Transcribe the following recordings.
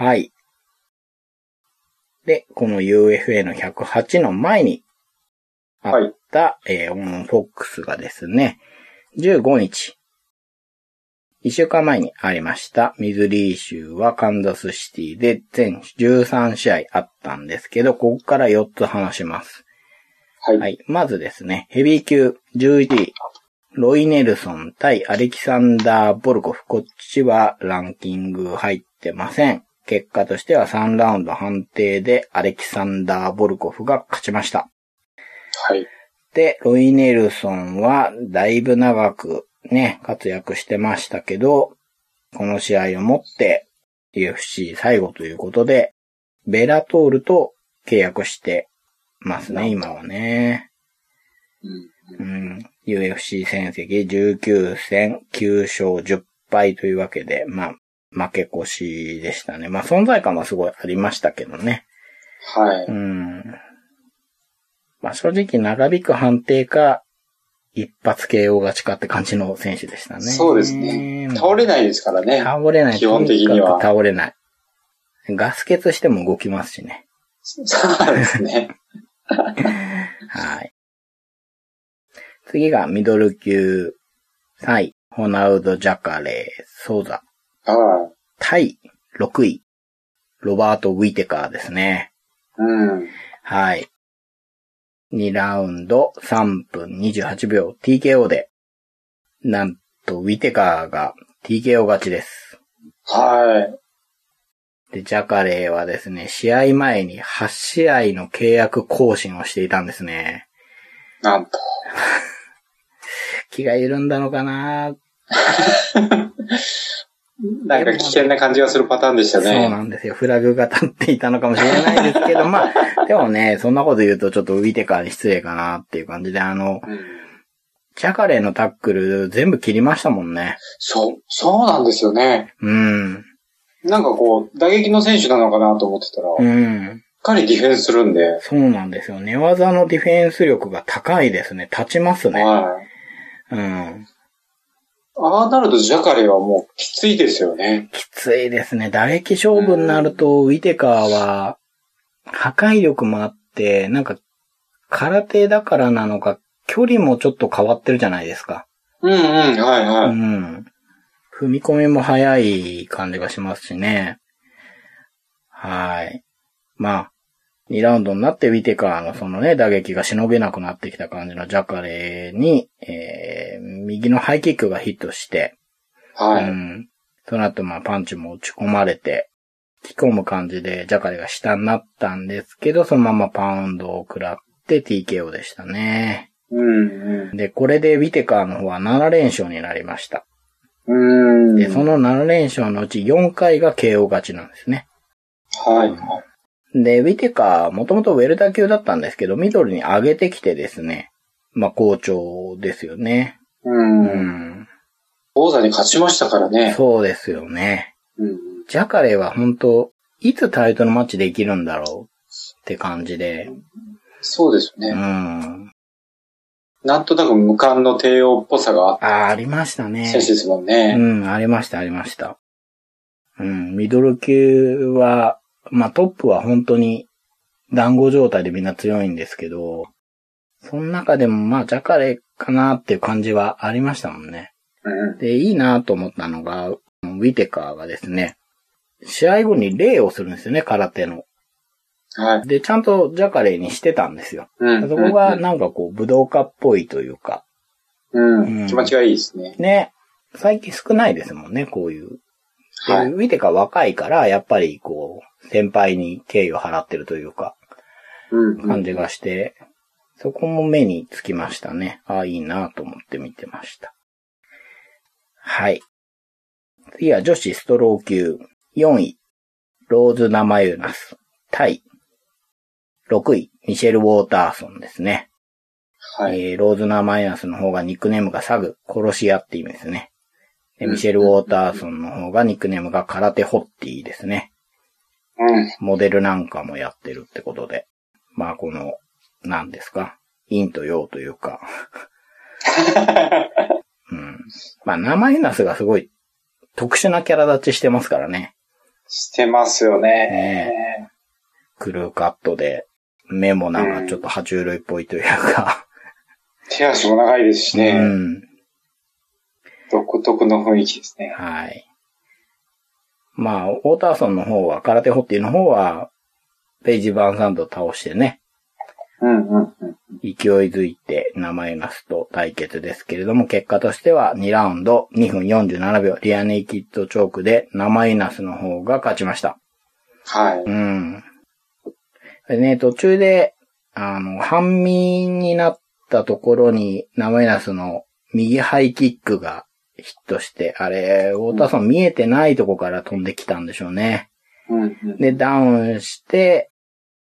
はい。で、この UFA の108の前にあった、えーオンフォックスがですね、15日、1週間前にありました、ミズリー州はカンザスシティで全13試合あったんですけど、ここから4つ話します。はい。はい。まずですね、ヘビー級11位、ロイ・ネルソン対アレキサンダー・ボルコフ。こっちはランキング入ってません。結果としては3ラウンド判定でアレキサンダー・ボルコフが勝ちました。はい。で、ロイ・ネルソンはだいぶ長くね、活躍してましたけど、この試合をもって UFC 最後ということで、ベラトールと契約してますね、今はね。うん。うん、UFC 戦績19戦9勝10敗というわけで、まあ、負け越しでしたね。まあ、存在感はすごいありましたけどね。はい。うん。まあ、正直長引く判定か、一発 KO 勝ちかって感じの選手でしたね。そうですね。倒れないですからね。倒れない。基本的には倒れない。ガス欠しても動きますしね。そうですね。はい。次がミドル級3位、ホナウド・ジャカレー・ソーザ。ああ。対6位、ロバート・ウィテカーですね。うん。はい。2ラウンド3分28秒 TKO で、なんとウィテカーが TKO 勝ちです。はい。で、ジャカレーはですね、試合前に8試合の契約更新をしていたんですね。なんと。気が緩んだのかな なんか危険な感じがするパターンでしたそうね。なんですよ。フラグが立っていたのかもしれないですけど、まあ、でもね、そんなこと言うとちょっとウィテカーに失礼かなっていう感じで、あの、うんジャカレーのタックル全部切りましたもんね。そう、そうなんですよね。うん。なんかこう、打撃の選手なのかなと思ってたら、しうん。っかりディフェンスするんで、そうなんですよ。寝技のディフェンス力が高いですね。立ちますね。はい。うん。ああなるとジャカレーはもうきついですよね。きついですね。打撃勝負になると、ウィテカーは、破壊力もあって、なんか、空手だからなのか、距離もちょっと変わってるじゃないですか。うんうん、はいはうい。ん。踏み込みも早い感じがしますしね。はい。まあ、2ラウンドになってウィテカーのそのね、打撃がしのげなくなってきた感じのジャカレーに、えー、右のハイキックがヒットして、はい。うん。その後、まあ、パンチも打ち込まれて、引き込む感じで、ジャカレが下になったんですけど、そのままパウンドを食らって TKO でしたね。うんで、これでウィテカーの方は7連勝になりました。うん。うん。で、その7連勝のうち4回が KO 勝ちなんですね。はい。で、ウィテカー、もともとウェルター級だったんですけど、ミドルに上げてきてですね、まあ、好調ですよね。う。うんん。王座に勝ちましたからね。そうですよね。うん。ジャカレーは本当いつタイトルマッチできるんだろうって感じで。うそうですね。ん。なんとなく無冠の帝王っぽさがあっああ、ありましたたね。選手ですもんね。うん、ありました、ありました。うん、ミドル級は、まあトップは本当に団子状態でみんな強いんですけど、その中でもまあジャカレーかなっていう感じはありましたもんね。うん。で、いいなと思ったのが、ウィテカーがですね、試合後に礼をするんですよね、空手の。はい。で、ちゃんとジャカレーにしてたんですよ。うん。そこがなんかこう武道家っぽいというか、うん。うん気持ちがいいですね。ね、最近少ないですもんね、こういう。ではい。ウィテカ若いから、やっぱりこう、先輩に敬意を払ってるというか、うん。感じがして、そこも目につきましたね。ああ、いいなと思って見てました。はい。次は女子ストロー級4位、ローズ・ナマユナス、対6位、ミシェル・ウォーターソンですね。はい。えーローズナーマイナスの方がニックネームがサグ、殺し屋って意味ですね。でミシェル・ウォーターソンの方がニックネームが空手ホッティですね。うん。モデルなんかもやってるってことで。まあこの、何ですか？陰と陽というか。うん。まあ、ナマイナスがすごい特殊なキャラ立ちしてますからね。してますよね。ねクルーカットで、目もなんかちょっと爬虫類っぽいというか、手足も長いですしうね。ん。独特の雰囲気ですね。はい。まあ、ウォーターソンの方は、空手ホッティの方は、ページ・バーンサンドを倒してね、うんうんうん。勢いづいて名前なすと対決ですけれども、結果としては2ラウンド2分47秒、リアネイキッドチョークで名前なすの方が勝ちました。はい。うん。でね、途中で、あの、半身になったところに、ナマイナスの右ハイキックがヒットして、あれ、ウォーターソン見えてないとこから飛んできたんでしょうね。で、ダウンして、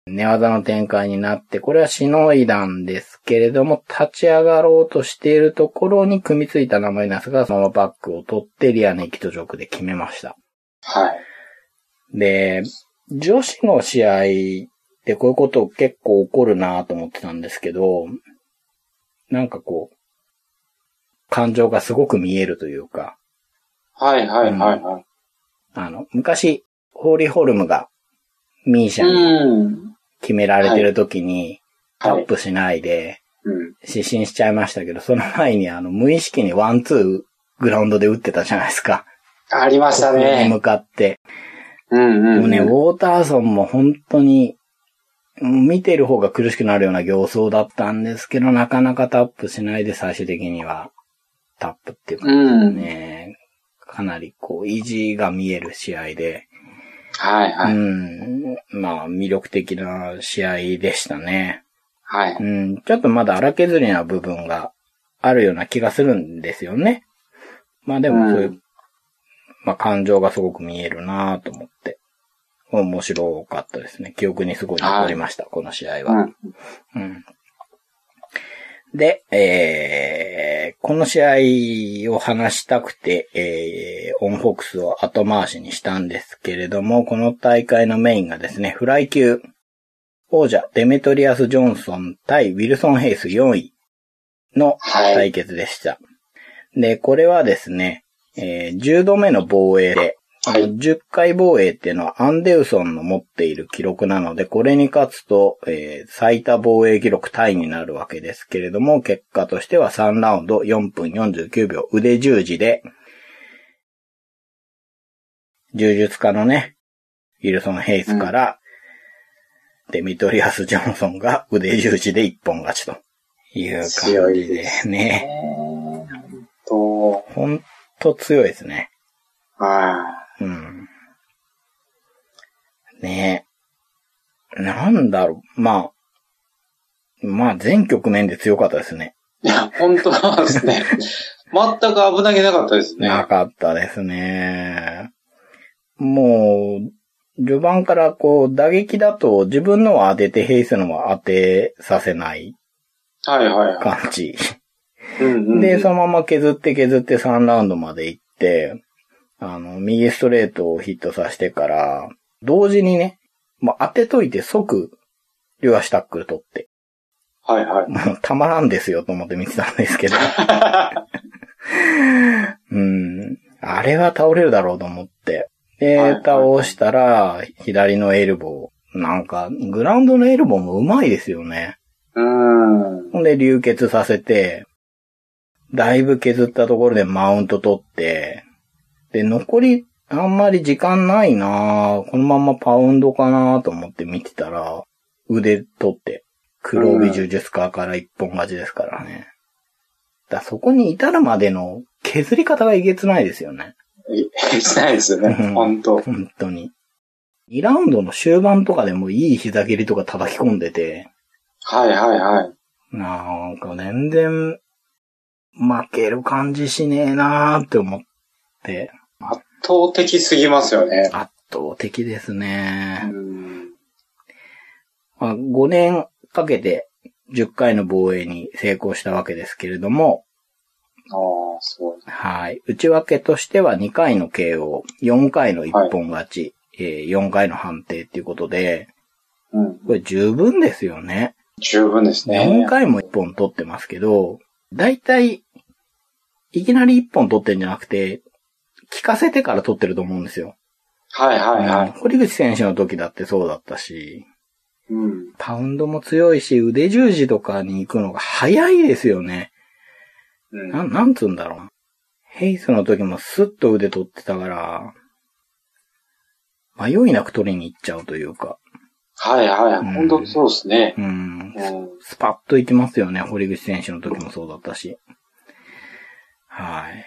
寝技の展開になって、これはしのいだんですけれども、立ち上がろうとしているところに組みついたナマイナスがそのバックを取ってリアネイキッドジョークで決めました。はい。で、女子の試合でこういうこと結構起こるなと思ってたんですけど、なんかこう、感情がすごく見えるというか、はいはいはいはい。あの、昔、ホーリーホルムがミーシャにうん。決められてる時に、タはい。ップしないでうん。失神しちゃいましたけど、その前にあの、無意識にワンツーグラウンドで打ってたじゃないですか。ありましたここにね。向かって。うんうん。でもね、ウうんォーターソンも本当に、うん見てる方が苦しくなるような形相だったんですけど、なかなかタップしないで最終的にはタップっていうかね、かなりこう、意地が見える試合で、うはいはい。ん、まあ魅力的な試合でしたね。はい。うん、ちょっとまだ荒削りな部分があるような気がするんですよね。まあでもそういう、うんまあ感情がすごく見えるなと思って。面白かったですね。記憶にすごい残りました、この試合は。うん。うん。で、えー、この試合を話したくて、えー、オンフォックスを後回しにしたんですけれども、この大会のメインがですね、フライ級、王者デミトリアス・ジョンソン対ウィルソン・ヘイス4位のはい対決でした。で、これはですね、えー10度目の防衛で、はいあの10回防衛っていうのはアンデウソンの持っている記録なので、これに勝つと、えー最多防衛記録タイになるわけですけれども、結果としては3ラウンド4分49秒腕十字で、柔術家のね、ウィルソン・ヘイスから、デミトリアス・ジョンソンが腕十字で一本勝ちという感じでですね。と、ほんと強いですね。はうん。ねえ。なんだろう。まあ。まあ、全局面で強かったですね。い。いや、本当なんですね。全く危なげなかったですね。なかったですね。もう、序盤からこう、打撃だと自分のを当ててヘイスのは当てさせないはいはいはい。感じ。で、そのまま削って削って3ラウンドまで行って、あの、右ストレートをヒットさせてから、同時にね、もう当てといて即、両足タックル取って、はいはい。もうたまらんですよと思って見てたんですけど、うん、あれは倒れるだろうと思って、で、はいはい倒したら、左のエルボー。なんか、グラウンドのエルボーも上手いですよね。うーん。ほんで流血させて、だいぶ削ったところでマウント取って、で、残りあんまり時間ないなぁこのままパウンドかなと思って見てたら、腕取って、黒帯柔術家から一本勝ちですからね。だそこに至るまでの削り方がえげつないですよね。いしないですよねうん。本当本当に。2ラウンドの終盤とかでもいい膝蹴りとか叩き込んでて、はいはいはい。なんか全然負ける感じしねえなーって思って、圧倒的すぎますよね。圧倒的ですうね。ん。まあ、5年かけて10回の防衛に成功したわけですけれども、ああ、すごい。はい。内訳としては2回の KO、4回の一本勝ち、えー4回の判定っていうことで、うん。これ十分ですよね。十分ですね。4回も1本取ってますけど、だいたい、いきなり1本取ってんじゃなくて、聞かせてから取ってると思うんですよ。はいはいはい。堀口選手の時だってそうだったし、うん。パウンドも強いし、腕十字とかに行くのが早いですよね。うんなん、なんつうんだろう。ヘイスの時もスッと腕取ってたから、迷いなく取りに行っちゃうというか、はいはい。うん本当そうですね。うん、うん。スパッと行きますよね、堀口選手の時もそうだったし。はい。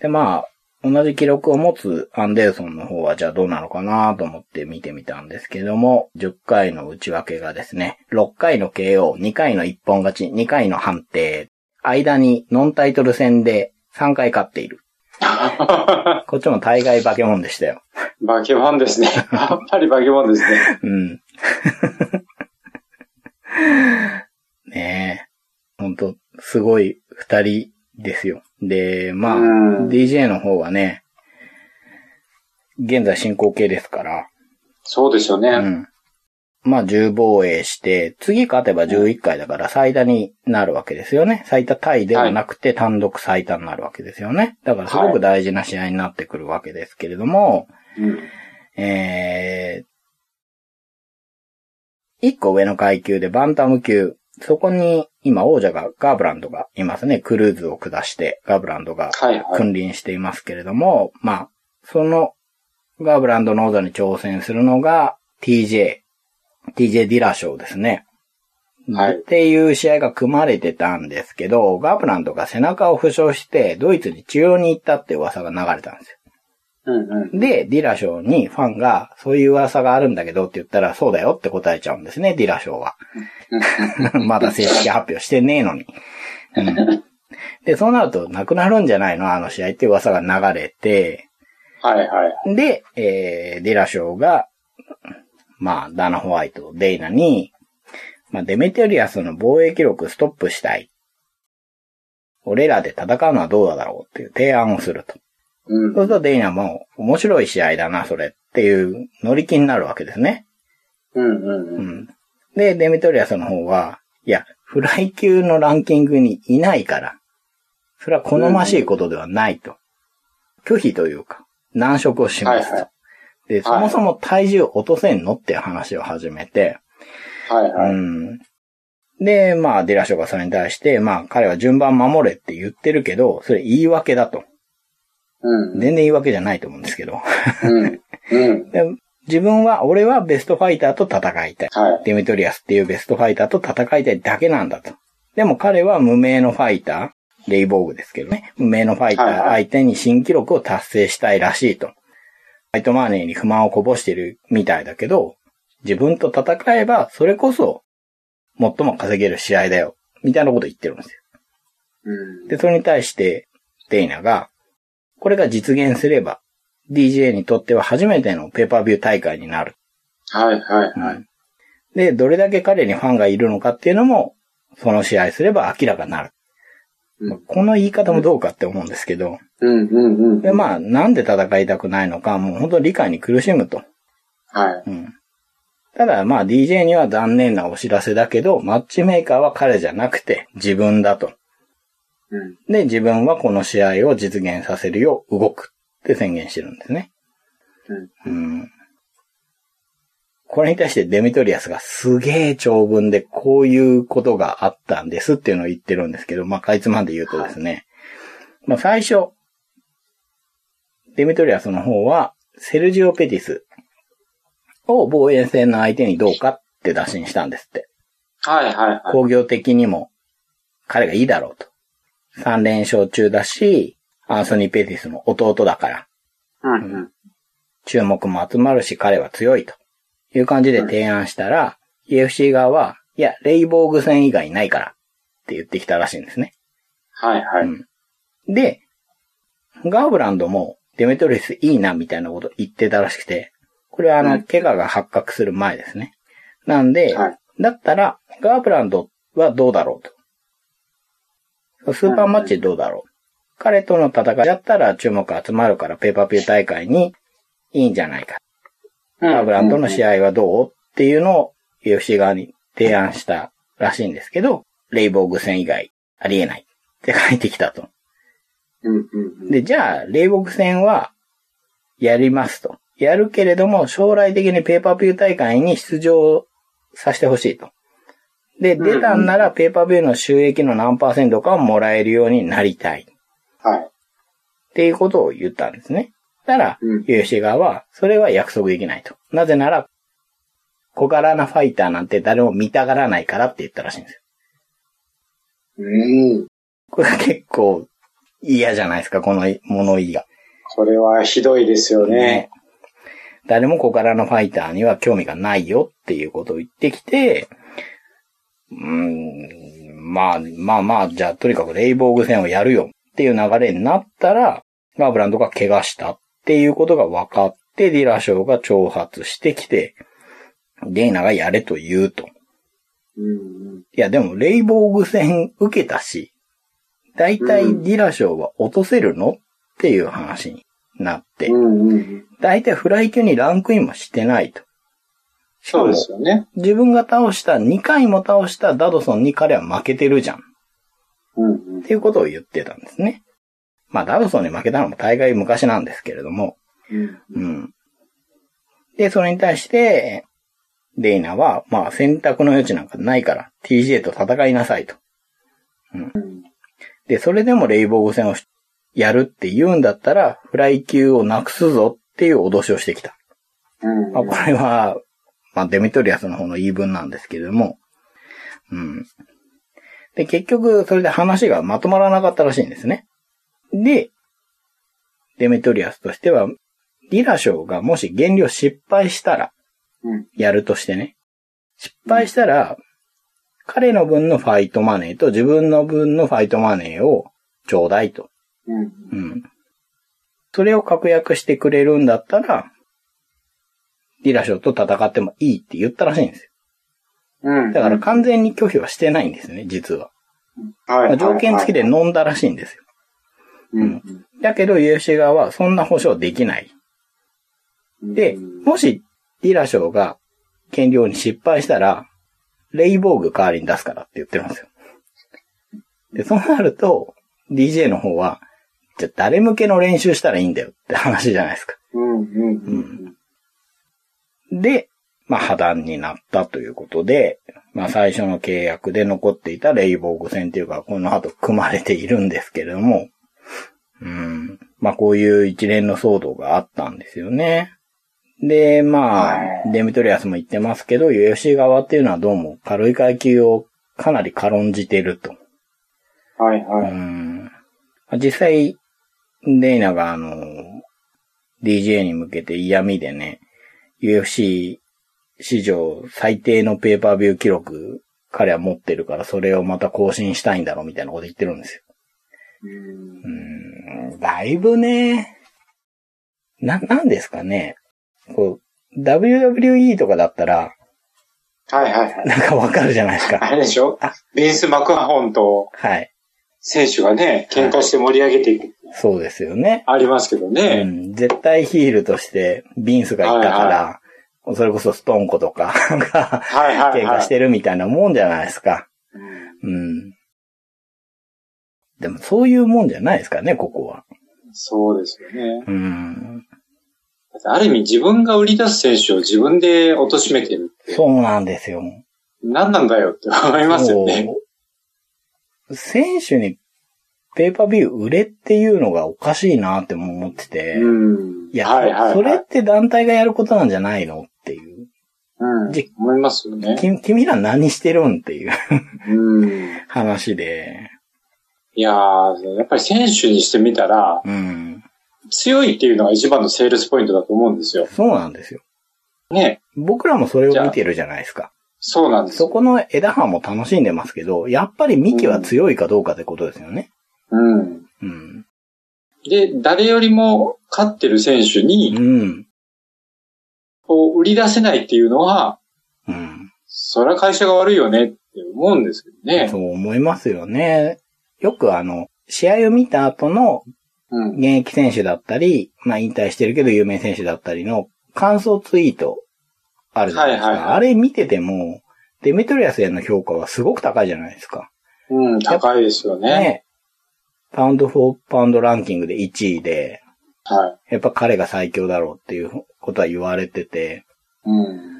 で、まあ、同じ記録を持つアンデルソンの方はじゃあどうなのかなと思って見てみたんですけども、10回の内訳がですね、6回の KO、2回の一本勝ち、2回の判定、間にノンタイトル戦で3回勝っている。こっちも大概化け物でしたよ。バケモンですね。やっぱりバケモンですね。うん。ねえ。ほんと、すごい二人ですよ。で、まあ、うん DJ の方はね、現在進行形ですから、そうですよね。うん。まあ、10防衛して、次勝てば11回だから最多になるわけですよね。最多タイではなくて単独最多になるわけですよね。だからすごく大事な試合になってくるわけですけれども、うん。えー、一個上の階級でバンタム級。そこに今王者がガーブランドがいますね。クルーズを下してガーブランドがはいはい。君臨していますけれども、まあ、そのガーブランドの王座に挑戦するのが TJ、TJ ディラショーですね。はいっていう試合が組まれてたんですけど、ガーブランドが背中を負傷してドイツに治療に行ったって噂が流れたんですよ。うんうん。で、ディラショーにファンが、そういう噂があるんだけどって言ったら、そうだよって答えちゃうんですね、ディラショーは。まだ正式発表してねえのに。うん で、そうなると、なくなるんじゃないの？あの試合って噂が流れて、はいはい。で、えー、ディラショーが、まあ、ダナ・ホワイト、デイナに、まあ、デメテリアスの防衛記録ストップしたい。俺らで戦うのはどうだろうっていう提案をすると。うん。そうするとデイナも面白い試合だな、それっていう乗り気になるわけですね。うんうんううん。ん。で、デメトリアスの方は、いや、フライ級のランキングにいないから、それは好ましいことではないと。拒否というか、難色を示すと。はいはいで、そもそも体重落とせんのって話を始めて、はいはい。うん。で、まあ、デラショがそれに対して、まあ、彼は順番守れって言ってるけど、それ言い訳だと。うん。全然言い訳じゃないと思うんですけど。うん。うん。で自分は、俺はベストファイターと戦いたい。はい。デメトリアスっていうベストファイターと戦いたいだけなんだと。でも彼は無名のファイター、レイボーグですけどね。無名のファイターはいはい相手に新記録を達成したいらしいと。ファイトマネーに不満をこぼしてるみたいだけど、自分と戦えば、それこそ、最も稼げる試合だよ。みたいなこと言ってるんですよ。うん。で、それに対して、デイナが、これが実現すれば、DJ にとっては初めてのペーパービュー大会になる。はいはいはい。で、どれだけ彼にファンがいるのかっていうのも、その試合すれば明らかになる。うんまあこの言い方もどうかって思うんですけど、うんうんうん。で、まあ、なんで戦いたくないのか、もう本当に理解に苦しむと。はい。うん。ただ、まあ、DJ には残念なお知らせだけど、マッチメーカーは彼じゃなくて自分だと。うん。で、自分はこの試合を実現させるよう動くって宣言してるんですね。うん。これに対してデミトリアスがすげえ長文でこういうことがあったんですっていうのを言ってるんですけど、まあ、かいつまんで言うとですね。まあ、最初、デミトリアスの方は、セルジオ・ペティスを防衛戦の相手にどうかって打診したんですって。はいはいはい。工業的にも彼がいいだろうと。3連勝中だし、アンソニー・ペティスの弟だから、うんうん。注目も集まるし彼は強いという感じで提案したら、UFC 側は、いや、レイボーグ戦以外ないからって言ってきたらしいんですね。はいはい。うんで、ガーブランドもデメトリスいいなみたいなこと言ってたらしくて、これはあの、うん怪我が発覚する前ですね。なんで、はいだったら、ガーブランドはどうだろうと。スーパーマッチどうだろう？彼との戦いだったら注目集まるからペーパーピュー大会にいいんじゃないか。ガーブランドの試合。合はどう？っていうのを UFC 側に提案したらしいんですけど、レイボーグ戦以外ありえないって書いてきたと。で、じゃあ、霊木戦は、やりますと。やるけれども、将来的にペーパービュー大会に出場させてほしいと。で、出たんならペーパービューの収益の何パーセントかをもらえるようになりたい。はい。っていうことを言ったんですね。たら、うん UFC 側は、それは約束できないと。なぜなら、小柄なファイターなんて誰も見たがらないからって言ったらしいんですよ。うん。これが結構嫌じゃないですか、この物言いが。これはひどいですよね。誰も小柄なファイターには興味がないよっていうことを言ってきて、うーん、まあ、まあまあ、じゃあとにかくレイボーグ戦をやるよっていう流れになったら、ガーブランドが怪我したっていうことが分かって、ディラショーが挑発してきて、デイナがやれと言うと。うんうん。いや、でも、レイボーグ戦受けたし、だいたいディラショーは落とせるのっていう話になって。だいたいフライ級にランクインもしてないと。しかそうもで、すよね。自分が倒した、2回も倒したダドソンに彼は負けてるじゃん。っうんうん。ていうことを言ってたんですね。まあ、ダドソンに負けたのも大概昔なんですけれども、うんうん。で、それに対して、デイナは、まあ、選択の余地なんかないから、TJ と戦いなさいと。うんで、それでもレイボーグ戦をしやるって言うんだったら、フライ級をなくすぞっていう脅しをしてきた。うんまあ、これは、まあ、デメトリアスの方の言い分なんですけれども、うん。で、結局、それで話がまとまらなかったらしいんですね。で、デメトリアスとしては、ディラショーがもし減量失敗したら、うんやるとしてね。失敗したら、彼の分のファイトマネーと自分の分のファイトマネーをちょうだいと。うんうん。それを確約してくれるんだったら、ディラショーと戦ってもいいって言ったらしいんですよ。うん。だから完全に拒否はしてないんですね、実は。はいまあ条件付きで飲んだらしいんですよ。うんだけど UFC 側はそんな保証できない。うんで、もしディラショーが減量に失敗したら、レイボーグ代わりに出すからって言ってるんですよ。で、そうなると、DJ の方は、じゃあ誰向けの練習したらいいんだよって話じゃないですか。うんうんうんで、まあ破談になったということで、まあ最初の契約で残っていたレイボーグ戦というか、この後組まれているんですけれども、うん。まあこういう一連の騒動があったんですよね。で、まあ、デミトリアスも言ってますけど、UFC 側っていうのはどうも軽い階級をかなり軽んじてると。はいはい。うん実際、デイナがあの、DJ に向けて嫌味でね、UFC 史上最低のペーパービュー記録、彼は持ってるからそれをまた更新したいんだろうみたいなこと言ってるんですよ。うんうん、だいぶね、な、なんですかね。こう、WWE とかだったら、はいはいはい。なんかわかるじゃないですあか。れでしょ？あビンス・マクマホンとはい。選手がね、喧嘩して盛り上げていく。そうですよね。ありますけどうね。ん、絶対ヒールとしてビンスがいたから、それこそストーンコとか がはいはいはい。喧嘩してるみたいなもんじゃないですか。うんうん。でもそういうもんじゃないですかね、ここは。そうですよね。うん。ある意味自分が売り出す選手を自分で貶めてるそうなんですよ。何なんだよって思いますよね。選手にペーパービュー売れっていうのがおかしいなって思ってて。うん。いや、はいはい、はい。それって団体がやることなんじゃないのっていう。うんじ。思いますよね。き君ら何してるんっていううん。話で。いやー、やっぱり選手にしてみたら、うん。強いっていうのが一番のセールスポイントだと思うんですよ。そうなんですよ。ね。僕らもそれを見てるじゃないですか。そうなんですよ。そこの枝葉も楽しんでますけど、やっぱりミキは強いかどうかってことですよね。うん。うん。で、誰よりも勝ってる選手に、うん。こう売り出せないっていうのは、うん。それは会社が悪いよねって思うんですけどね。そう思いますよね。よくあの、試合を見た後のうん。現役選手だったり、まあ引退してるけど有名選手だったりの感想ツイートあるじゃないですか。はいはいはいあれ見てても、デメトリアスへの評価はすごく高いじゃないですか。うん、高いですよね。ね。パウンドフォーパウンドランキングで1位で、はやっぱ彼が最強だろうっていうことは言われてて、うん。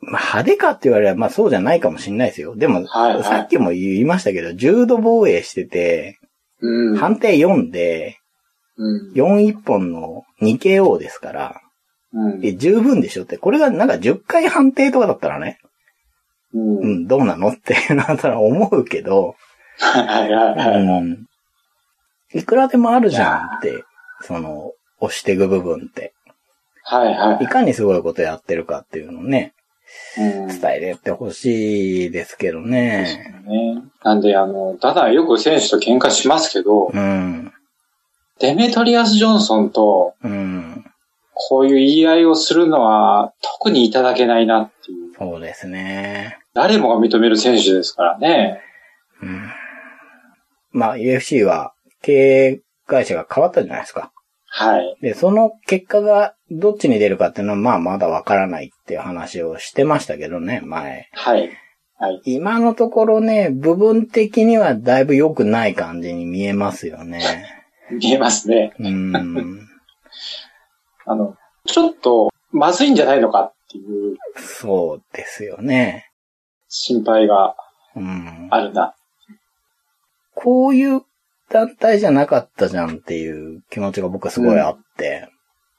まあ派手かって言われれば、まあそうじゃないかもしれないですよ。でも、はいはいさっきも言いましたけど、重度防衛してて、うん。判定4で、うん。4一本の 2KO ですから、うん。え、十分でしょって、これがなんか10回判定とかだったらね、う。うんん、どうなのって いうのはたら思うけど、はいはいはい。うん。いくらでもあるじゃんって、その、押していく部分って。はいはいいかにすごいことやってるかっていうのをね、うん。伝えてってほしいですけどね。ね。なんで、あの、ただよく選手と喧嘩しますけど、うん。デメトリアス・ジョンソンとうん。こういう言い合いをするのは特にいただけないなっていう。そうですね。誰もが認める選手ですからね。うん。まあ、UFC は経営会社が変わったじゃないですか。はい。で、その結果がどっちに出るかっていうのは、まあ、まだわからないっていう話をしてましたけどね、前。はい。はい。今のところね、部分的にはだいぶ良くない感じに見えますよね。見えますね。うん。あの、ちょっとまずいんじゃないのかっていうそうですよね。心配がうん。あるな。こういう団体じゃなかったじゃんっていう気持ちが僕はすごいあって、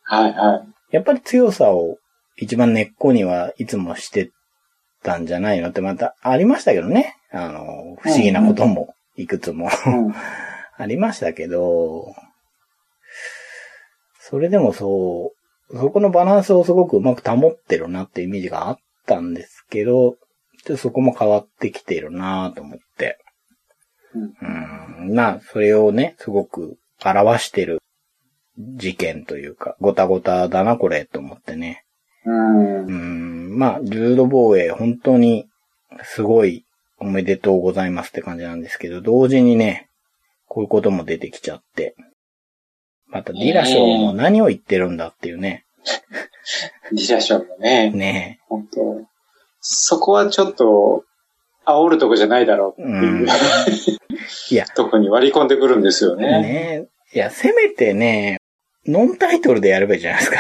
はいはい。やっぱり強さを一番根っこにはいつもしてたんじゃないのってまたありましたけどね。あの、不思議なこともいくつもうん。ありましたけど、それでもそう、そこのバランスをすごくうまく保ってるなっていうイメージがあったんですけど、ちょっとそこも変わってきてるなと思って。うん。まあ、それをね、すごく表してる事件というか、ごたごただな、これ、と思ってね。うんう。ん。まあ、重度防衛、本当に、すごい、おめでとうございますって感じなんですけど、同時にね、こういうことも出てきちゃって。また、ディラショーも何を言ってるんだっていうね。ディラションもね、ね本当そこはちょっと、煽るとこじゃないだろうっていう、うん いや、とこに割り込んでくるんですよね。ねいや、せめてね、ノンタイトルでやればいいじゃないですか。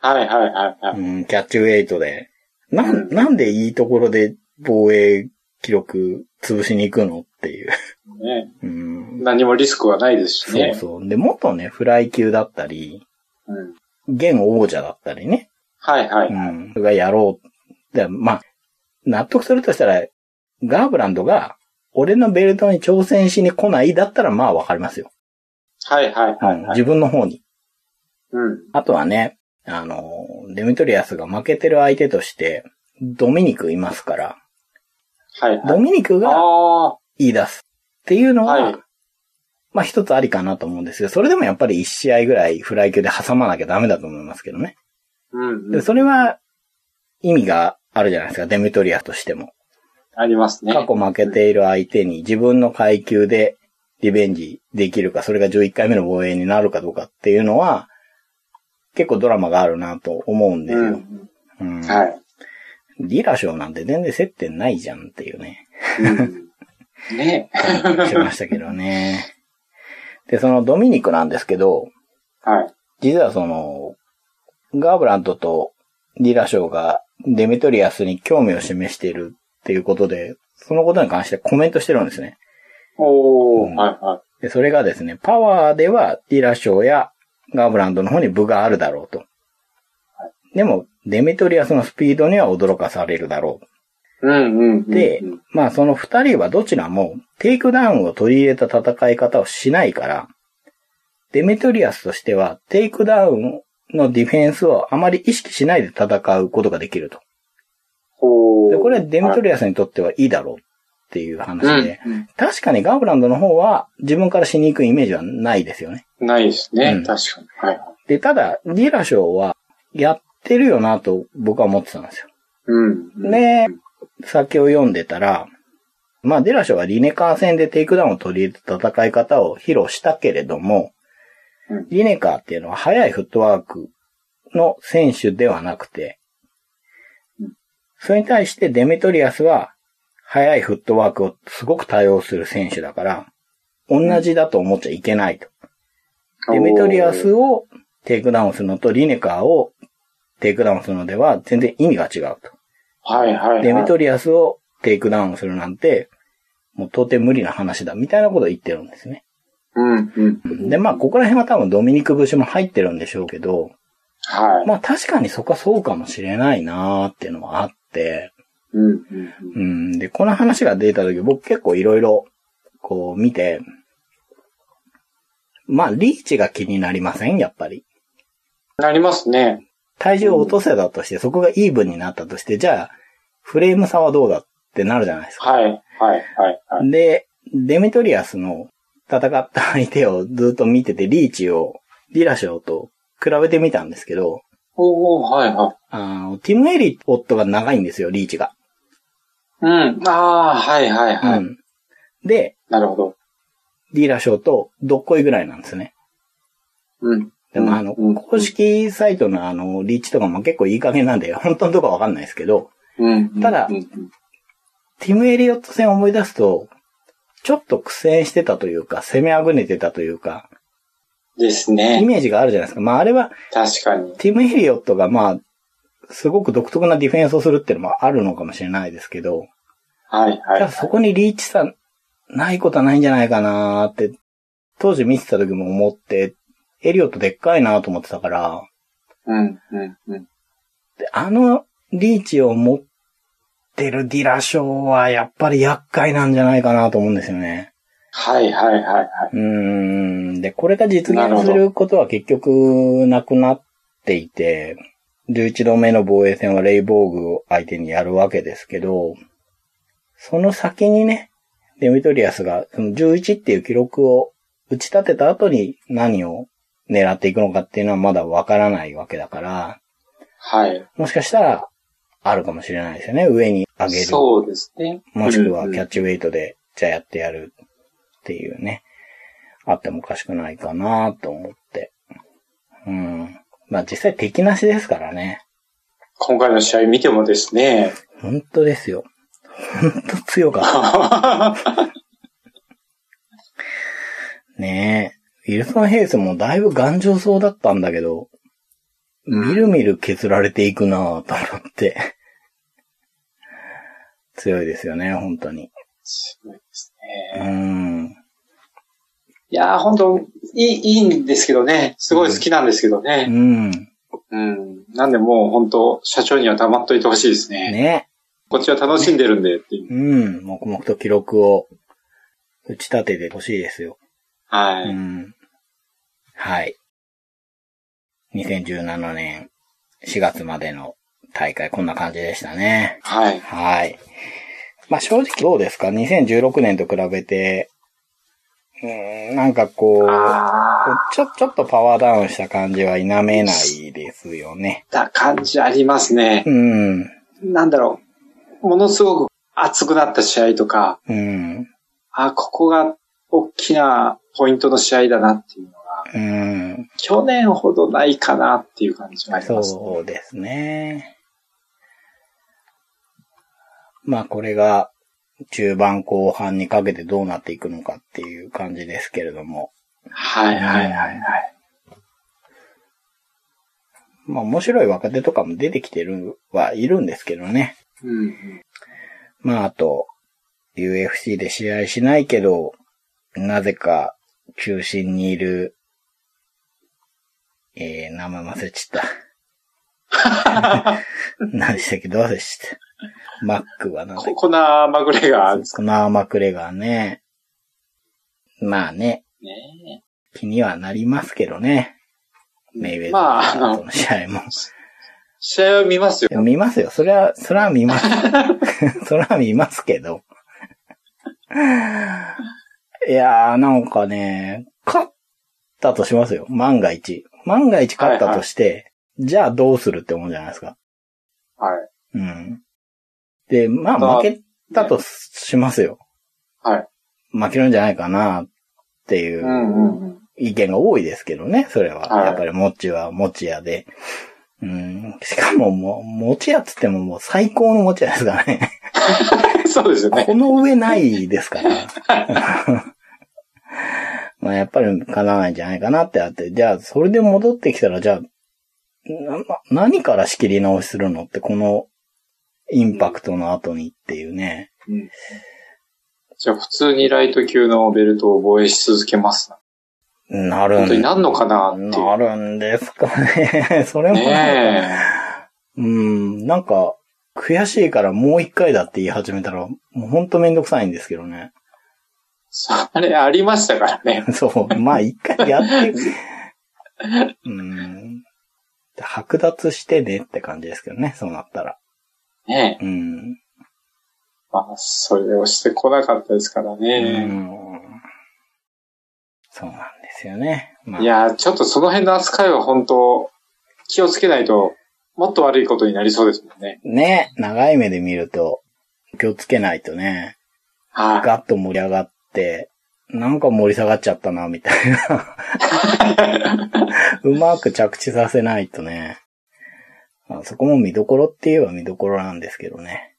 はいはいはいはい。うん、キャッチウェイトで。なうんん、なんでいいところで防衛記録潰しに行くのっていう。ね、うん。何もリスクはないですしそうね。そう。で、元ね、フライ級だったり、うん現王者だったりね。はいはい。うん。がやろう。で、まあ、納得するとしたら、ガーブランドが、俺のベルトに挑戦しに来いだったら、まあわかりますよ。はいはいはい、はい。うん自分の方に。うん。あとはね、あの、デメトリアスが負けてる相手として、ドミニクいますから、はいはい。ドミニクが言い出すっていうのは、はいまあ一つありかなと思うんですよ。それでもやっぱり一試合ぐらいフライ級で挟まなきゃダメだと思いますけどね。うん、うでん。それは意味があるじゃないですか、デメトリアスとしても。ありますね。過去負けている相手に自分の階級でリベンジできるか、それが11回目の防衛になるかどうかっていうのは、結構ドラマがあるなと思うんですよ。うん。うんはい。ディラショーなんて全然接点ないじゃんっていうね。うんね しましたけどね。で、そのドミニクなんですけど、はい。実はその、ガーブラントとディラショーがデメトリアスに興味を示しているっていうことで、そのことに関してコメントしてるんですね。おー、うんはいはで、それがですね、パワーではディラショーやガーブランドの方に分があるだろうと。でも、デメトリアスのスピードには驚かされるだろう。い。うんうんうん。でうんまあその二人はどちらもテイクダウンを取り入れた戦い方をしないから、デメトリアスとしてはテイクダウンのディフェンスをあまり意識しないで戦うことができると。で、これはデメトリアスにとってはいいだろうっていう話で、うん確かにガーブランドの方は自分からしに行くイメージはないですよね。うんないですね。うん確かに。はいはい。で、ただ、ディラショーはやってるよなと僕は思ってたんですよ。うん。で、先を読んでたら、まあ、ディラショーはリネカー戦でテイクダウンを取り入れた戦い方を披露したけれども、うんリネカーっていうのは速いフットワークの選手ではなくてうん、それに対してデメトリアスは速いフットワークをすごく多用する選手だから、同じだと思っちゃいけないと。デメトリアスをテイクダウンするのとリネカーをテイクダウンするのでは全然意味が違うと。はいはい、はい。デメトリアスをテイクダウンするなんて、もう到底無理な話だ、みたいなことを言ってるんですね。うん、うん。で、まあ、ここら辺は多分ドミニク・ブッシュも入ってるんでしょうけど、はい。まあ確かにそこはそうかもしれないなーっていうのはあって、うん、うん。うん。で、この話が出た時僕結構いろいろこう見て、まあリーチが気になりません？やっぱり。なりますね。体重を落とせたとして、そこがイーブンになったとして、じゃあ、フレーム差はどうだってなるじゃないですか。はい、はい、はい、はい。で、デメトリアスの戦った相手をずっと見てて、リーチをディラショーと比べてみたんですけど、おー、はい、はい。あの、ティム・エリオットが長いんですよ、リーチが。うん。ああ、はい、はい、はい。うん。で、なるほど。ディーラ賞とどっこいぐらいなんですね。うん。でもあの、うん公式サイトのあの、リーチとかも結構いい加減なんで、本当のとこわかんないですけど、うん。ただティム・エリオット戦を思い出すと、ちょっと苦戦してたというか、攻めあぐねてたというか、ですイね。メージがあるじゃないですか。まああれは、確かに。ティム・エリオットがまあ、すごく独特なディフェンスをするっていうのもあるのかもしれないですけど、はい、はい。ただそこにリーチさ、ないことはないんじゃないかなーって、当時見てた時も思って、エリオットでっかいなと思ってたから、うん、うん、うん。であのリーチを持ってるディラショーはやっぱり厄介なんじゃないかなと思うんですよね。はい、はい、はい、はい。うーん。で、これが実現することは結局なくなっていて、11度目の防衛戦はレイボーグを相手にやるわけですけど、その先にね、デミトリアスがその11っていう記録を打ち立てた後に何を狙っていくのかっていうのはまだわからないわけだから、はい。もしかしたらあるかもしれないですよね。上に上げる。そうですね。もしくはうんキャッチウェイトで、じゃあやってやるっていうね。あってもおかしくないかなと思って。うん。まあ実際敵なしですからね。今回の試合見てもですね。本当ですよ。本当強かった。ねえ。ウィルソン・ヘイスもだいぶ頑丈そうだったんだけど、みるみる削られていくなぁと思って。強いですよね、本当に。すごいですうね。ん。いやー、本当いい、いいんですけどね。すごい好きなんですけどうね。ん。うん。なんでもう本当社長には黙っといてほしいですね。ね。こっちは楽しんでるんでっていう。うん。黙々と記録を打ち立ててほしいですよ。はい。うん。はい。2017年4月までの大会こんな感じでしたね。はい。はい。まあ正直どうですか ?2016 年と比べて、うーん、なんかこう、あちょ、ちょっとパワーダウンした感じは否めないですよね。ー、た感じありますね。うん。なんだろう。ものすごく熱くなった試合とか、うん。あ、ここが大きなポイントの試合だなっていうのが、うん。去年ほどないかなっていう感じがあります、ね。そうですね。まあこれが中盤後半にかけてどうなっていくのかっていう感じですけれども。はいはいはいはい。まあ面白い若手とかも出てきてるはいるんですけどね。うんうん。まああと、UFC で試合しないけど、なぜか中心にいる、えー、名前忘れちゃった。何でしたっけ？どうでした？マックはなんだっけ？ココナー・マグレガーコナー・マクレガーね。まあね、ね。気にはなりますけどね。メイウェザーとの、の試合も。試合を見ますよ見ますよ。それは、それは見ます。それは見ますけど。いやー、なんかね、勝ったとしますよ。万が一。万が一勝ったとして、じゃあどうするって思うじゃないですか。はい。うん。で、まあまあ負けたとしますよ。はい。負けるんじゃないかなっていう。意見が多いですけどね、それは。はいやっぱり、もちはもちやで。うん。しかももう、もちやっつってももう最高のもちやですからね。そうですよね。この上ないですから。うまあやっぱり叶わないんじゃないかなってあって、じゃあそれで戻ってきたら、じゃあ、な、何から仕切り直しするのって、このインパクトの後にっていうね。うん、じゃあ普通にライト級のベルトを防衛し続けますなるん本当になんのかなってなるんですかね。それもね。うん、なんか、悔しいからもう一回だって言い始めたら、もうほんとめんどくさいんですけどね。それありましたからね。そう。まあ一回やって、うん。剥奪してねって感じですけどね、そうなったら。ねえ。うん。まあ、それをしてこなかったですからね。うん。そうなんですよね。まあ、いや、ちょっとその辺の扱いは本当気をつけないと、もっと悪いことになりそうですもんね。ね、長い目で見ると、気をつけないとね。はい、ガッと盛り上がって、なんか盛り下がっちゃったな、みたいな。うまく着地させないとね。まあ、そこも見どころって言えば見どころなんですけどね。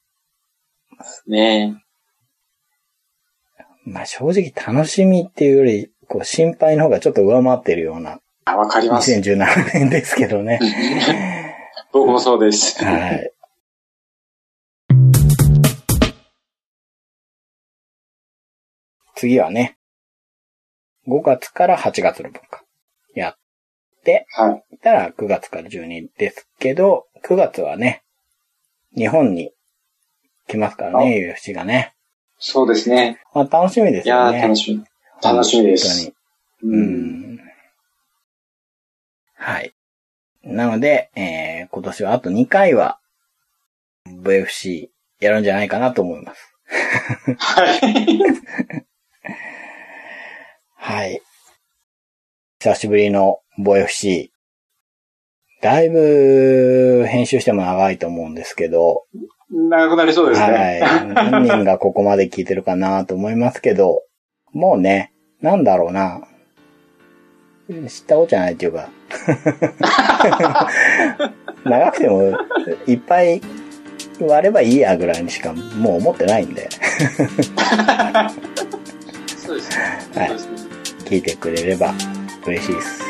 ねまあ正直楽しみっていうより、こう心配の方がちょっと上回ってるような。あ、わかります。2017年ですけどね。僕もそうです。はい。次はね、5月から8月の分か。やって、はい。たら9月から12ですけど、9月はね、日本に来ますからね、UFC がね。そうですね。まあ楽しみですよね。いや楽しみ。楽しみです。本当に。うん。はい。なので、えー、今年はあと2回は、VFC やるんじゃないかなと思います。はい。はい。久しぶりの VFC。だいぶ編集しても長いと思うんですけど。長くなりそうですね。はい。何人がここまで聞いてるかなと思いますけど、もうね、なんだろうな。知ったことじゃないっていうか。長くても、いっぱい割ればいいやぐらいにしかもう思ってないんで。そうですね。はい。聞いてくれれば嬉しいです。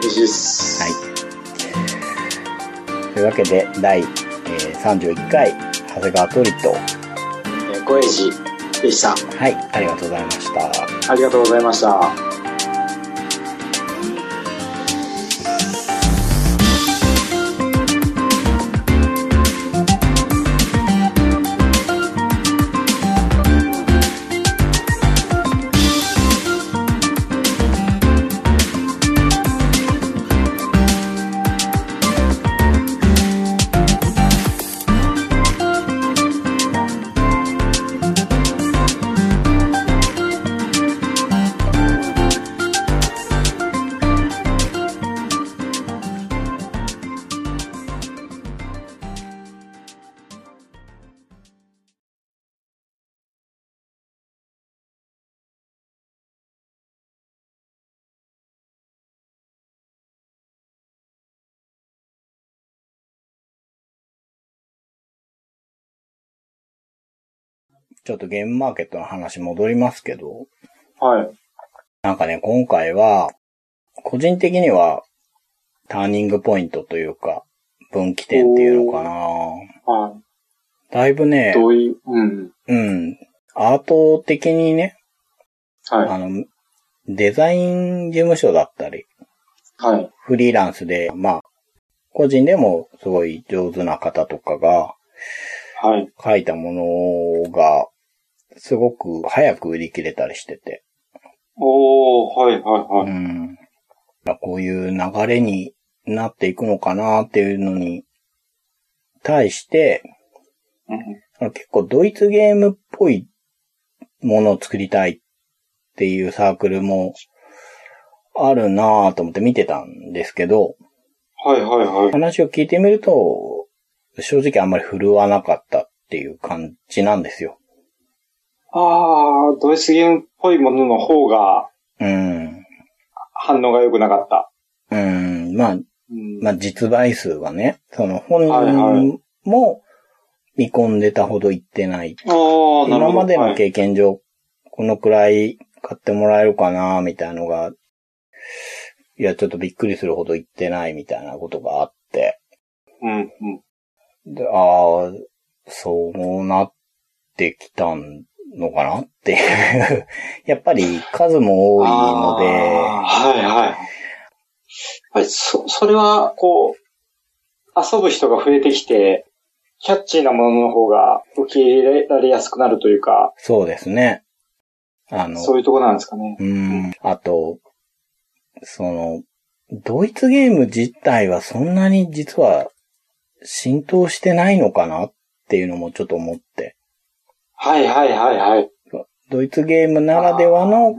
嬉しいです。はい。というわけで、第、えー、31回、長谷川トリと、えー、小エジでした。はい、ありがとうございました。ありがとうございました。ちょっとゲームマーケットの話戻りますけど。はい。なんかね、今回は、個人的には、ターニングポイントというか、分岐点っていうのかなはい。だいぶね、どういう、うん。うん。アート的にね、はい。あの、デザイン事務所だったり、はい。フリーランスで、まあ、個人でもすごい上手な方とかが、はい。書いたものが、すごく早く売り切れたりしてて。おー、はいはいはい。うん。こういう流れになっていくのかなっていうのに対して、うん、結構ドイツゲームっぽいものを作りたいっていうサークルもあるなぁと思って見てたんですけど、はいはいはい。話を聞いてみると、正直あんまり振るわなかったっていう感じなんですよ。ああ、ドイツゲームっぽいものの方が、うん。反応が良くなかった。うん。まあ、うん、まあ実売数はね、その本人も見込んでたほどいってない。はいはい、今までの経験上、このくらい買ってもらえるかな、みたいなのが、いや、ちょっとびっくりするほど言ってないみたいなことがあって。うん、うん。で、ああ、そうなってきたのかなっていう やっぱり数も多いので。はいはい。はい、そ、それは、こう、遊ぶ人が増えてきて、キャッチーなものの方が受け入れられやすくなるというか。そうですね。あの、そういうとこなんですかね。うん。あと、その、ドイツゲーム自体はそんなに実は浸透してないのかなっていうのもちょっと思って。はいはいはいはい。ドイツゲームならではの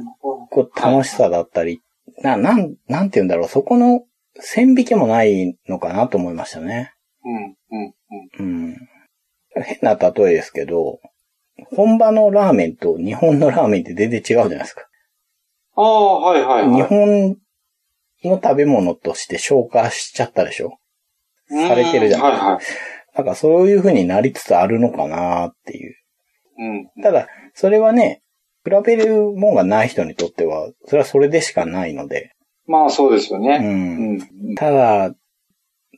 こう楽しさだったり、な、なん、なんて言うんだろう、そこの線引きもないのかなと思いましたね。うん、うん、うん。うん。変な例えですけど、本場のラーメンと日本のラーメンって全然違うじゃないですか。ああ、はいはい、はい、日本の食べ物として消化しちゃったでしょされてるじゃないですか。はいはい。なんかそういう風になりつつあるのかなっていう。うん。ただ、それはね、比べるもんがない人にとっては、それはそれでしかないので。まあそうですよね。うん。うん、ただ、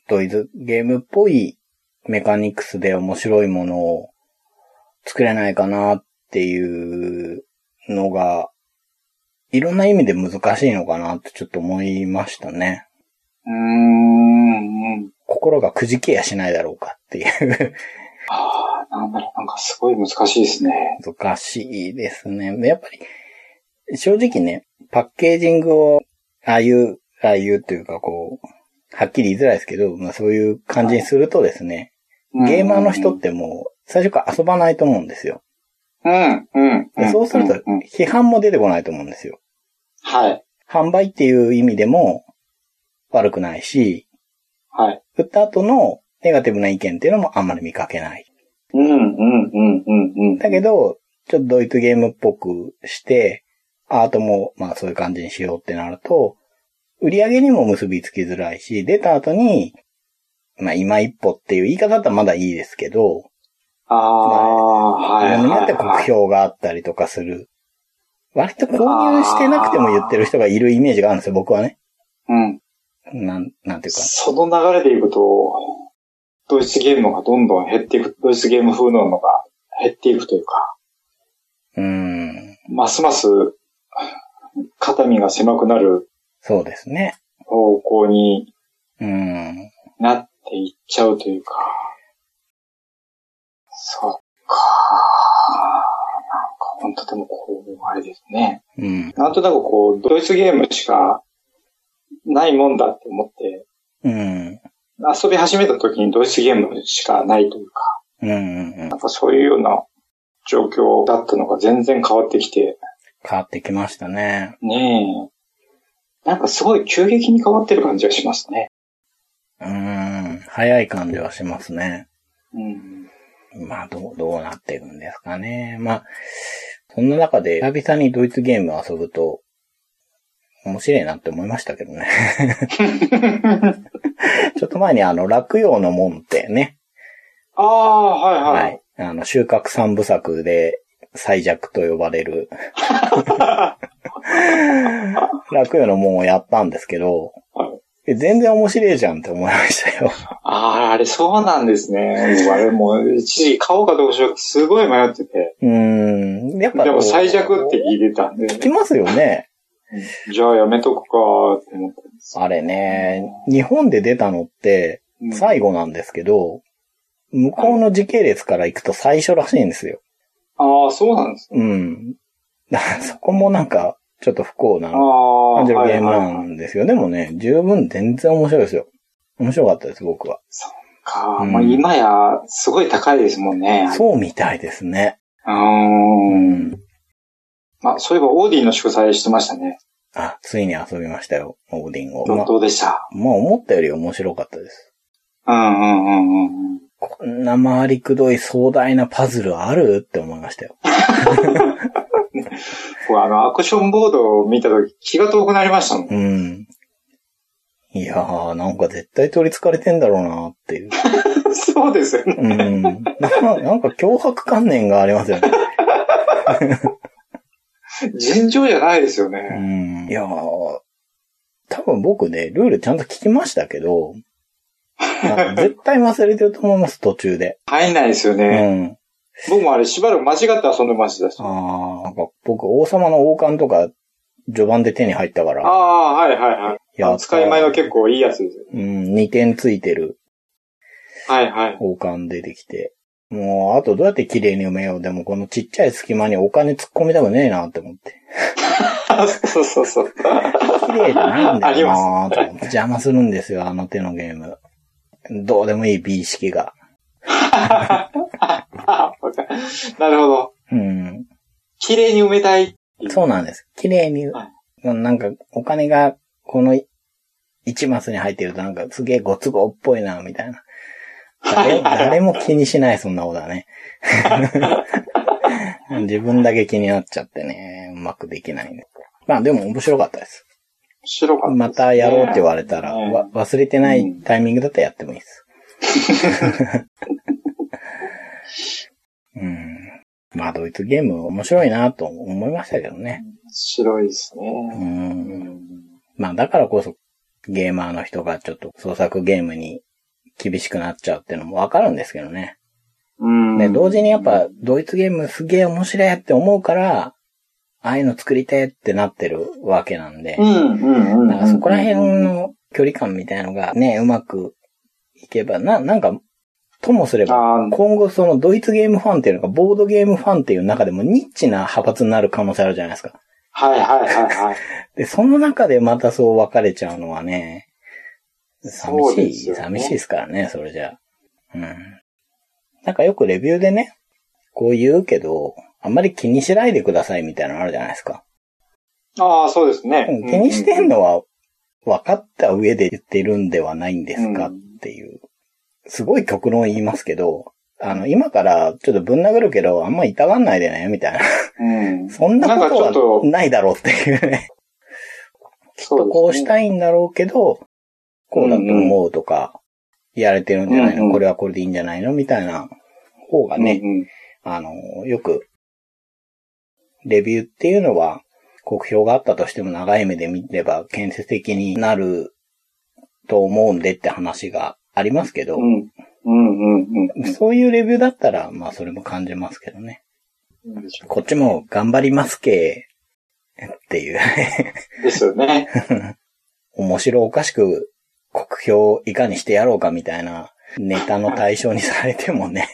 ドイツゲームっぽいメカニクスで面白いものを作れないかなっていうのが、いろんな意味で難しいのかなってちょっと思いましたね。うーん。心がくじけやしないだろうかっていうなんだろう、なんかすごい難しいですね。難しいですね。やっぱり、正直ね、パッケージングを、ああいう、ああいうというかこう、はっきり言いづらいですけど、まあそういう感じにするとですね、ゲーマーの人ってもう、最初から遊ばないと思うんですよ。うん、うん。そうすると、批判も出てこないと思うんですよ。はい。販売っていう意味でも悪くないし、はい。売った後のネガティブな意見っていうのもあんまり見かけない。うん、うん、うん、うん、うん。だけど、ちょっとドイツゲームっぽくして、アートもまあそういう感じにしようってなると、売り上げにも結びつきづらいし、出た後に、まあ今一歩っていう言い方だったらまだいいですけど、ああ、はい。ものによって酷評があったりとかする。割と購入してなくても言ってる人がいるイメージがあるんですよ、僕はね。うん。なん、なんていうか。その流れでいくと、ドイツゲームがどんどん減っていく、ドイツゲーム風ののが減っていくというか。うん。ますます、肩身が狭くなる。そうですね。方向に、うん。なっていっちゃうというか。そっか。なんか本当でもこう、あれですね。うん。なんとなくこう、ドイツゲームしかないもんだって思って、うん。遊び始めた時にドイツゲームしかないというか、うんうんなんかそういうような状況だったのが全然変わってきて。変わってきましたね。ねえ。なんかすごい急激に変わってる感じがしますね。うん。早い感じはしますね。うん。まあ、どう、どうなってるんですかね。まあ、そんな中で久々にドイツゲームを遊ぶと、面白いなって思いましたけどね。ちょっと前にあの、落葉の門ってね。ああ、はいはい。はい。あの、収穫三部作で最弱と呼ばれる 落葉の門をやったんですけど、全然面白いじゃんって思いましたよ。ああ、あれそうなんですね。あれもう、一時買おうかどうしようかすごい迷ってて。うん。やっぱ。でも最弱って聞いてたんで、ね。聞きますよね。じゃあやめとくかって思ったんですあれね、日本で出たのって最後なんですけど、うん、向こうの時系列から行くと最初らしいんですよ。ああ、そうなんですね。うん。そこもなんか、ちょっと不幸な感じのゲームなんですよ。でもね、十分全然面白いですよ。面白かったです、僕は。そっか。うん、もう今や、すごい高いですもんね。そうみたいですね。うん。あ、そういえばオーディンの祝祭してましたね。あ、ついに遊びましたよ、オーディンを。どどうでしたまあ思ったより面白かったです。うんうんうんうん。こんな回りくどい壮大なパズルある？って思いましたよ。こうあの、アクションボードを見たとき気が遠くなりましたもん。うん。いやー、なんか絶対取り憑かれてんだろうなっていう。そうですよね。うん。なんか脅迫観念がありますよね。尋常じゃないですようね。ん。いやー多分僕ね、ルールちゃんと聞きましたけど、絶対忘れてると思います、途中で。入んないですようね。ん。僕もあれしばらく間違って遊んでましたし。あああ、なんか僕、王様の王冠とか、序盤で手に入ったから、あー、はいはいはい。やった使い前は結構いいやつですよ。うん、2点ついてるはいはい。王冠出てきて。もう、あとどうやって綺麗に埋めよう。でもこのちっちゃい隙間にお金突っ込みたくねえなって思って。そうそうそう。綺麗じゃないんだよまなと思って。邪魔するんですよ、あの手のゲーム。どうでもいい美意識が。あなるほど。うん。綺麗に埋めたい。そうなんです。綺麗に、はなんかお金がこの1マスに入ってるとなんかすげえご都合っぽいな、みたいな。誰誰も気にしない、そんなことはね。自分だけ気になっちゃってね、うまくできないんで。まあでも面白かったです。白かったね、またやろうって言われたら、ねわ忘れてないタイミングだったらやってもいいです。うん。まあドイツゲーム面白いなと思いましたけどね。白いですね。う。うんんまあだからこそゲーマーの人がちょっと創作ゲームに厳しくなっちゃうっていうのもわかるんですけどね。うん。で、同時にやっぱドイツゲームすげえ面白いって思うから、ああいうの作りてえってなってるわけなんで。うん、うん、うん。そこら辺の距離感みたいのがね、うまくいけば、な、なんか、ともすれば、今後そのドイツゲームファンっていうのが、ボードゲームファンっていう中でもニッチな派閥になる可能性あるじゃないですか。はいはいはいはい。で、その中でまたそう分かれちゃうのはね、寂しい、ね寂しいですからね、それじゃ。うん。なんかよくレビューでね、こう言うけど、あんまり気にしないでくださいみたいなのあるじゃないですか。ああ、そうですね。うん気にしてんのは分かった上で言ってるんではないんですかうんっていう。すごい極論言いますけど、あの、今からちょっとぶん殴るけど、あんま痛がんないでね、みたいな。うん。そんなことはないだろうっていうね。そうこうしたいんだろうけど、こうだと思うとか、やれてるんじゃないの、うんうんこれはこれでいいんじゃないの？みたいな方がね、うんうんあの、よく、レビューっていうのは、国評があったとしても長い目で見れば建設的になると思うんでって話がありますけど、うん。うんうんうんそういうレビューだったら、まあそれも感じますけどね。うん。こっちも頑張りますけ、っていうね。ですよね。面白おかしく国評をいかにしてやろうかみたいなネタの対象にされてもね、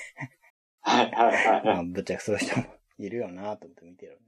はいはいはいはい。まあぶっちゃけそういう人もいるよなと思って見てる。